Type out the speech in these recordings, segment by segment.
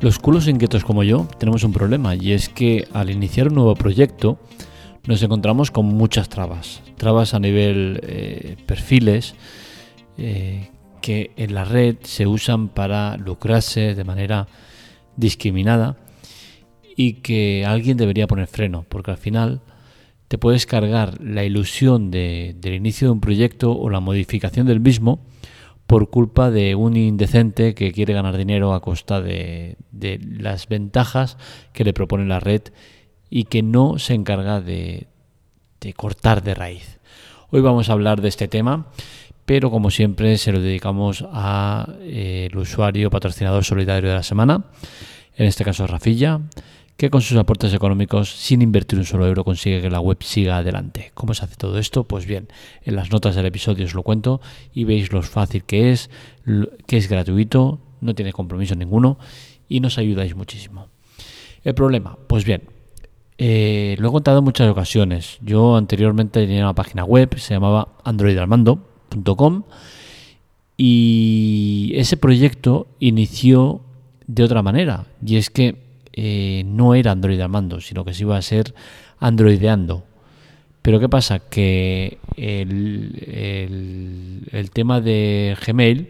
Los culos inquietos como yo tenemos un problema y es que al iniciar un nuevo proyecto nos encontramos con muchas trabas. Trabas a nivel eh, perfiles eh, que en la red se usan para lucrarse de manera discriminada y que alguien debería poner freno porque al final te puedes cargar la ilusión del inicio de un proyecto o la modificación del mismo por culpa de un indecente que quiere ganar dinero a costa de, las ventajas que le propone la red y que no se encarga de, cortar de raíz. Hoy vamos a hablar de este tema, pero como siempre se lo dedicamos al eh, usuario patrocinador solidario de la semana, en este caso Rafilla, que con sus aportes económicos, sin invertir un solo euro, consigue que la web siga adelante. ¿Cómo se hace todo esto? Pues bien, en las notas del episodio os lo cuento y veis lo fácil que es, que es gratuito, no tiene compromiso ninguno y nos ayudáis muchísimo. El problema, pues bien, eh, lo he contado en muchas ocasiones. Yo anteriormente tenía una página web, se llamaba androidarmando.com y ese proyecto inició de otra manera y es que eh, no era Android Armando, sino que se iba a ser Androideando. Pero ¿qué pasa? Que el, el, tema de Gmail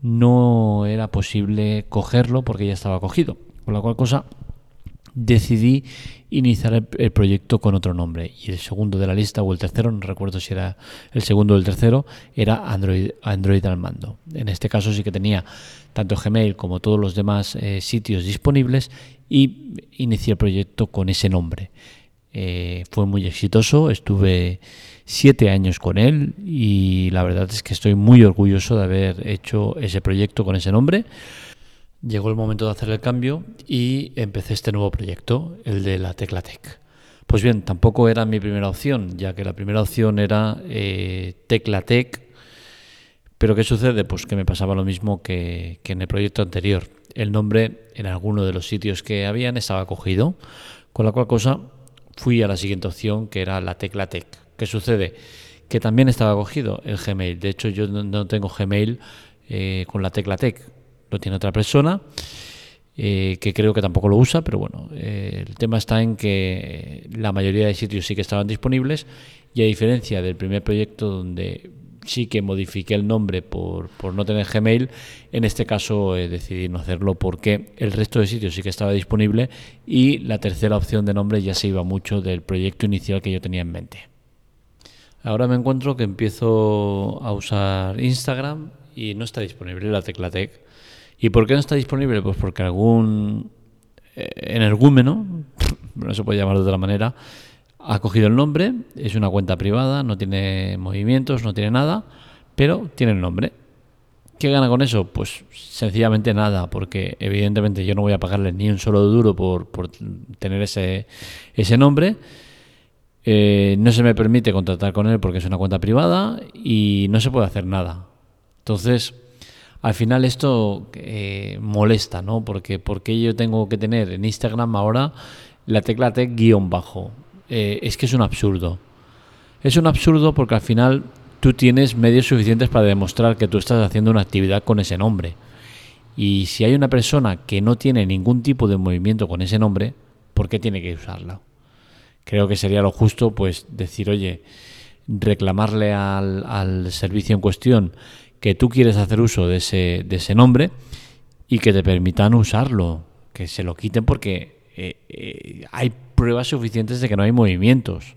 no era posible cogerlo porque ya estaba cogido. Con la cual cosa decidí iniciar el, proyecto con otro nombre. Y el segundo de la lista, o el tercero, no recuerdo si era el segundo o el tercero, era Android, Android al mando. En este caso sí que tenía tanto Gmail como todos los demás eh, sitios disponibles y inicié el proyecto con ese nombre. Eh, fue muy exitoso, estuve siete años con él y la verdad es que estoy muy orgulloso de haber hecho ese proyecto con ese nombre. Llegó el momento de hacer el cambio y empecé este nuevo proyecto, el de la Teclatec. Pues bien, tampoco era mi primera opción, ya que la primera opción era eh, Teclatec, pero ¿qué sucede? Pues que me pasaba lo mismo que, en el proyecto anterior. El nombre en alguno de los sitios que habían estaba cogido, con la cual cosa fui a la siguiente opción, que era la Teclatec. ¿Qué sucede? Que también estaba cogido el Gmail. De hecho, yo no tengo Gmail eh, con la Teclatec lo tiene otra persona. Eh, que creo que tampoco lo usa, pero bueno, eh, el tema está en que la mayoría de sitios sí que estaban disponibles y a diferencia del primer proyecto donde sí que modifiqué el nombre por, por no tener Gmail, en este caso he decidí no hacerlo porque el resto de sitios sí que estaba disponible y la tercera opción de nombre ya se iba mucho del proyecto inicial que yo tenía en mente. Ahora me encuentro que empiezo a usar Instagram y no está disponible la tecla tech ¿Y por qué no está disponible? Pues porque algún eh, energúmeno, no se puede llamar de otra manera, ha cogido el nombre, es una cuenta privada, no tiene movimientos, no tiene nada, pero tiene el nombre. ¿Qué gana con eso? Pues sencillamente nada, porque evidentemente yo no voy a pagarle ni un solo duro por, tener ese, ese nombre. Eh, no se me permite contratar con él porque es una cuenta privada y no se puede hacer nada. Entonces, al final esto eh, molesta, ¿no? Porque, porque yo tengo que tener en Instagram ahora la tecla tech guion bajo. Eh, es que es un absurdo. Es un absurdo porque al final tú tienes medios suficientes para demostrar que tú estás haciendo una actividad con ese nombre. Y si hay una persona que no tiene ningún tipo de movimiento con ese nombre, ¿por qué tiene que usarla? Creo que sería lo justo pues decir, oye, reclamarle al servicio en cuestión que tú quieres hacer uso de ese, de ese nombre y que te permitan usarlo, que se lo quiten porque eh, eh, hay pruebas suficientes de que no hay movimientos.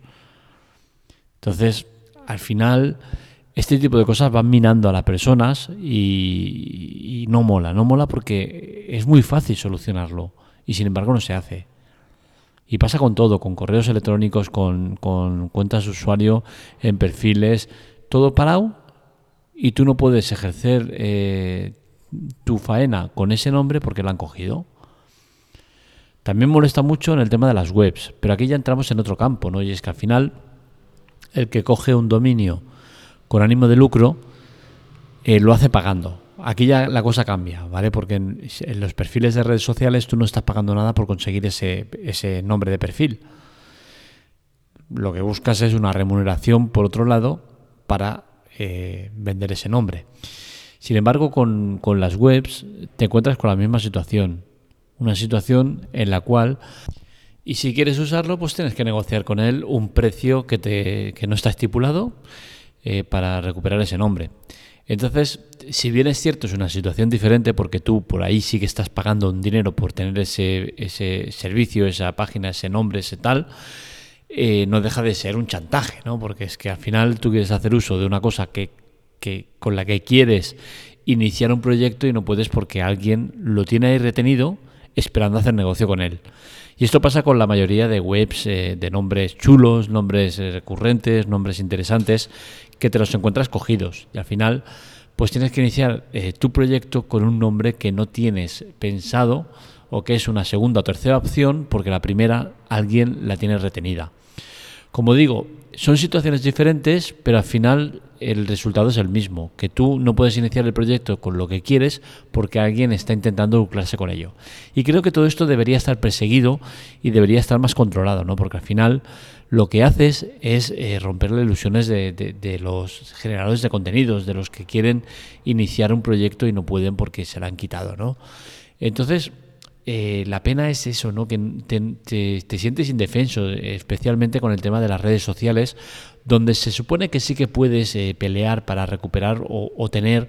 Entonces, al final, este tipo de cosas van minando a las personas y, no mola, no mola porque es muy fácil solucionarlo y sin embargo no se hace. Y pasa con todo, con correos electrónicos, con, con cuentas de usuario, en perfiles, todo parado y tú no puedes ejercer eh, tu faena con ese nombre porque lo han cogido. También molesta mucho en el tema de las webs, pero aquí ya entramos en otro campo, ¿no? Y es que al final el que coge un dominio con ánimo de lucro eh, lo hace pagando. Aquí ya la cosa cambia, ¿vale? Porque en, en, los perfiles de redes sociales tú no estás pagando nada por conseguir ese, ese nombre de perfil. Lo que buscas es una remuneración por otro lado para eh, vender ese nombre. Sin embargo, con, con las webs te encuentras con la misma situación. Una situación en la cual y si quieres usarlo, pues tienes que negociar con él un precio que, te, que no está estipulado eh, para recuperar ese nombre. Entonces, si bien es cierto, es una situación diferente porque tú por ahí sí que estás pagando un dinero por tener ese, ese servicio, esa página, ese nombre, ese tal, eh, no deja de ser un chantaje, ¿no? Porque es que al final tú quieres hacer uso de una cosa que, que, con la que quieres iniciar un proyecto y no puedes porque alguien lo tiene ahí retenido esperando hacer negocio con él. Y esto pasa con la mayoría de webs eh, de nombres chulos, nombres eh, recurrentes, nombres interesantes, que te los encuentras cogidos. Y al final, pues tienes que iniciar tu proyecto con un nombre que no tienes pensado o que es una segunda o tercera opción porque la primera alguien la tiene retenida. Como digo, son situaciones diferentes, pero al final el resultado es el mismo, que tú no puedes iniciar el proyecto con lo que quieres porque alguien está intentando lucrarse con ello. Y creo que todo esto debería estar perseguido y debería estar más controlado, ¿no? Porque al final lo que haces es eh, romper las ilusiones de, de, los generadores de contenidos, de los que quieren iniciar un proyecto y no pueden porque se lo han quitado, ¿no? Entonces, eh, la pena es eso, ¿no? Que te, sientes indefenso, especialmente con el tema de las redes sociales, donde se supone que sí que puedes eh, pelear para recuperar o, tener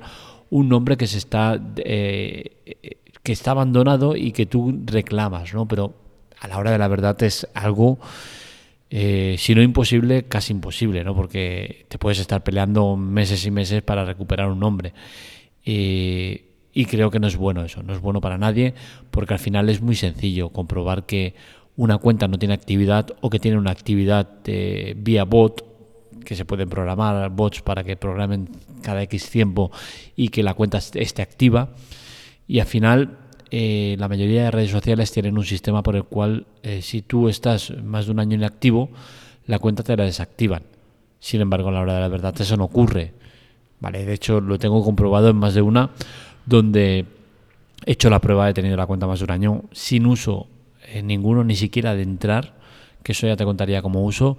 un nombre que se está eh, que está abandonado y que tú reclamas, ¿no? Pero a la hora de la verdad es algo si no imposible, casi imposible, ¿no? Porque te puedes estar peleando meses y meses para recuperar un nombre. Y creo que no es bueno eso, no es bueno para nadie, porque al final es muy sencillo comprobar que una cuenta no tiene actividad o que tiene una actividad de, vía bot, que se pueden programar bots para que programen cada X tiempo y que la cuenta esté activa. Y al final eh, la mayoría de redes sociales tienen un sistema por el cual eh, si tú estás más de un año inactivo, la cuenta te la desactivan. Sin embargo, a la hora de la verdad eso no ocurre. Vale, de hecho lo tengo comprobado en más de una donde he hecho la prueba, he tenido la cuenta más de un año sin uso en ninguno, ni siquiera de entrar, que eso ya te contaría como uso,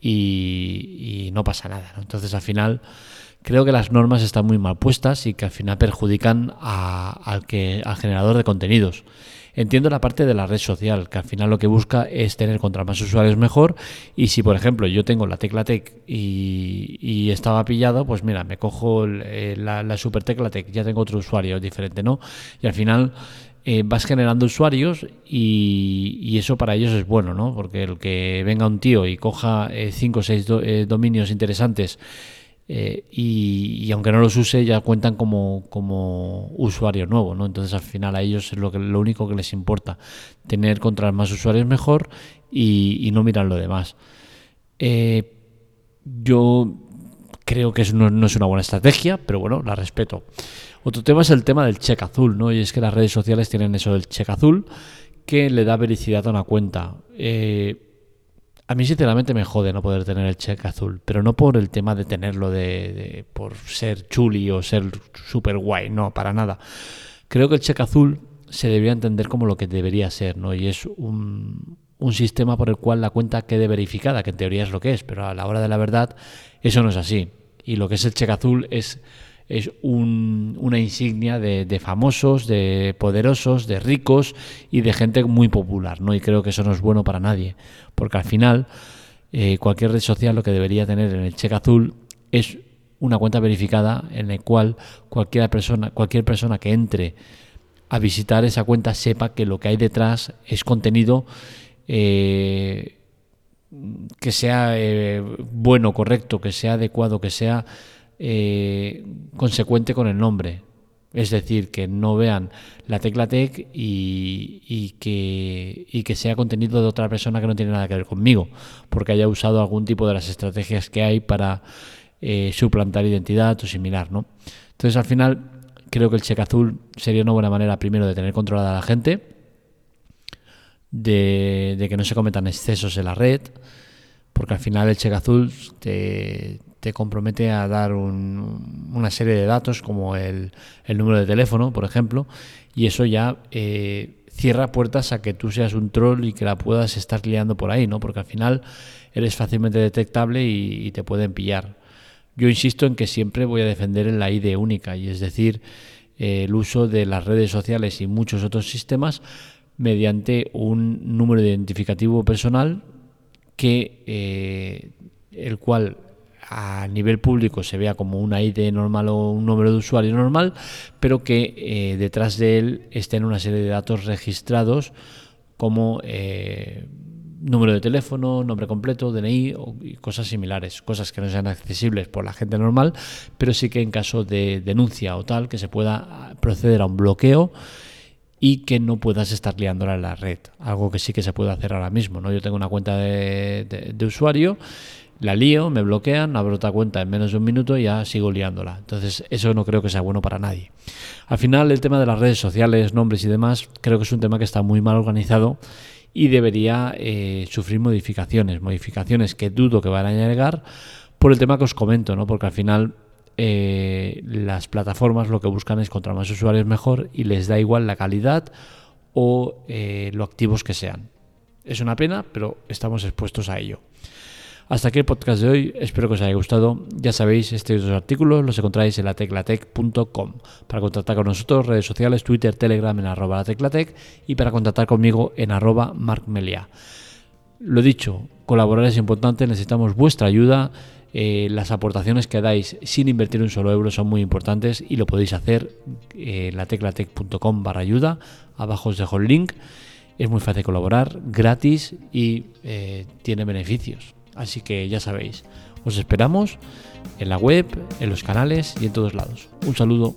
y, no pasa nada. Entonces al final creo que las normas están muy mal puestas y que al final perjudican al, que, al generador de contenidos. Entiendo la parte de la red social, que al final lo que busca es tener contra más usuarios mejor. Y si, por ejemplo, yo tengo la tecla Tech y, estaba pillado, pues mira, me cojo eh, la, super tecla Tech, ya tengo otro usuario diferente, ¿no? Y al final eh, vas generando usuarios y, eso para ellos es bueno, ¿no? Porque el que venga un tío y coja 5 o 6 dominios interesantes eh, y, aunque no los use ya cuentan como, como usuario nuevo, ¿no? Entonces al final a ellos es lo único que les importa, tener contra más usuarios mejor y, no mirar lo demás. Eh, yo creo que eso no, es una buena estrategia, pero bueno, la respeto. Otro tema es el tema del cheque azul, ¿no? Y es que las redes sociales tienen eso del cheque azul que le da vericidad a una cuenta. Eh, a mí sinceramente me jode no poder tener el cheque azul, pero no por el tema de tenerlo de, por ser chuli o ser super guay, no, para nada. Creo que el cheque azul se debería entender como lo que debería ser, ¿no? Y es un, un sistema por el cual la cuenta quede verificada, que en teoría es lo que es, pero a la hora de la verdad eso no es así. Y lo que es el cheque azul es es una insignia de, famosos, de poderosos, de ricos y de gente muy popular, ¿no? Y creo que eso no es bueno para nadie, porque al final eh, cualquier red social lo que debería tener en el cheque azul es una cuenta verificada en la cual cualquier persona, cualquier persona que entre a visitar esa cuenta sepa que lo que hay detrás es contenido eh, que sea eh, bueno, correcto, que sea adecuado, que sea eh, consecuente con el nombre. Es decir, que no vean la tecla tech y, que, sea contenido de otra persona que no tiene nada que ver conmigo, porque haya usado algún tipo de las estrategias que hay para eh, suplantar identidad o similar. ¿no? Entonces, al final, creo que el cheque azul sería una buena manera, primero, de tener controlada a la gente, de, de que no se cometan excesos en la red, porque al final el cheque azul te, te compromete a dar una serie de datos como el, número de teléfono, por ejemplo, y eso ya eh, cierra puertas a que tú seas un troll y que la puedas estar liando por ahí, ¿no? Porque al final eres fácilmente detectable y, te pueden pillar. Yo insisto en que siempre voy a defender la ID única, y es decir, eh, el uso de las redes sociales y muchos otros sistemas mediante un número identificativo personal que eh, el cual a nivel público se vea como una ID normal o un número de usuario normal, pero que eh, detrás de él estén una serie de datos registrados como eh, número de teléfono, nombre completo, DNI y cosas similares, cosas que no sean accesibles por la gente normal, pero sí que en caso de denuncia o tal, que se pueda proceder a un bloqueo y que no puedas estar liándola en la red, algo que sí que se puede hacer ahora mismo. ¿no? Yo tengo una cuenta de, de usuario la lío, me bloquean, abro otra cuenta en menos de un minuto y ya sigo liándola. Entonces, eso no creo que sea bueno para nadie. Al final, el tema de las redes sociales, nombres y demás, creo que es un tema que está muy mal organizado y debería eh, sufrir modificaciones, modificaciones que dudo que van a llegar por el tema que os comento, ¿no? Porque al final eh, las plataformas lo que buscan es contra más usuarios mejor y les da igual la calidad o eh, lo activos que sean. Es una pena, pero estamos expuestos a ello. Hasta aquí el podcast de hoy, espero que os haya gustado. Ya sabéis, estos dos artículos los encontráis en lateclatec.com. Para contactar con nosotros, redes sociales, Twitter, Telegram en arroba lateclatec y para contactar conmigo en arroba markmelia. Lo dicho, colaborar es importante, necesitamos vuestra ayuda. Eh, las aportaciones que dais sin invertir un solo euro son muy importantes y lo podéis hacer en lateclatec.com barra ayuda. Abajo os dejo el link. Es muy fácil colaborar, gratis y eh, tiene beneficios. Así que ya sabéis, os esperamos en la web, en los canales y en todos lados. Un saludo.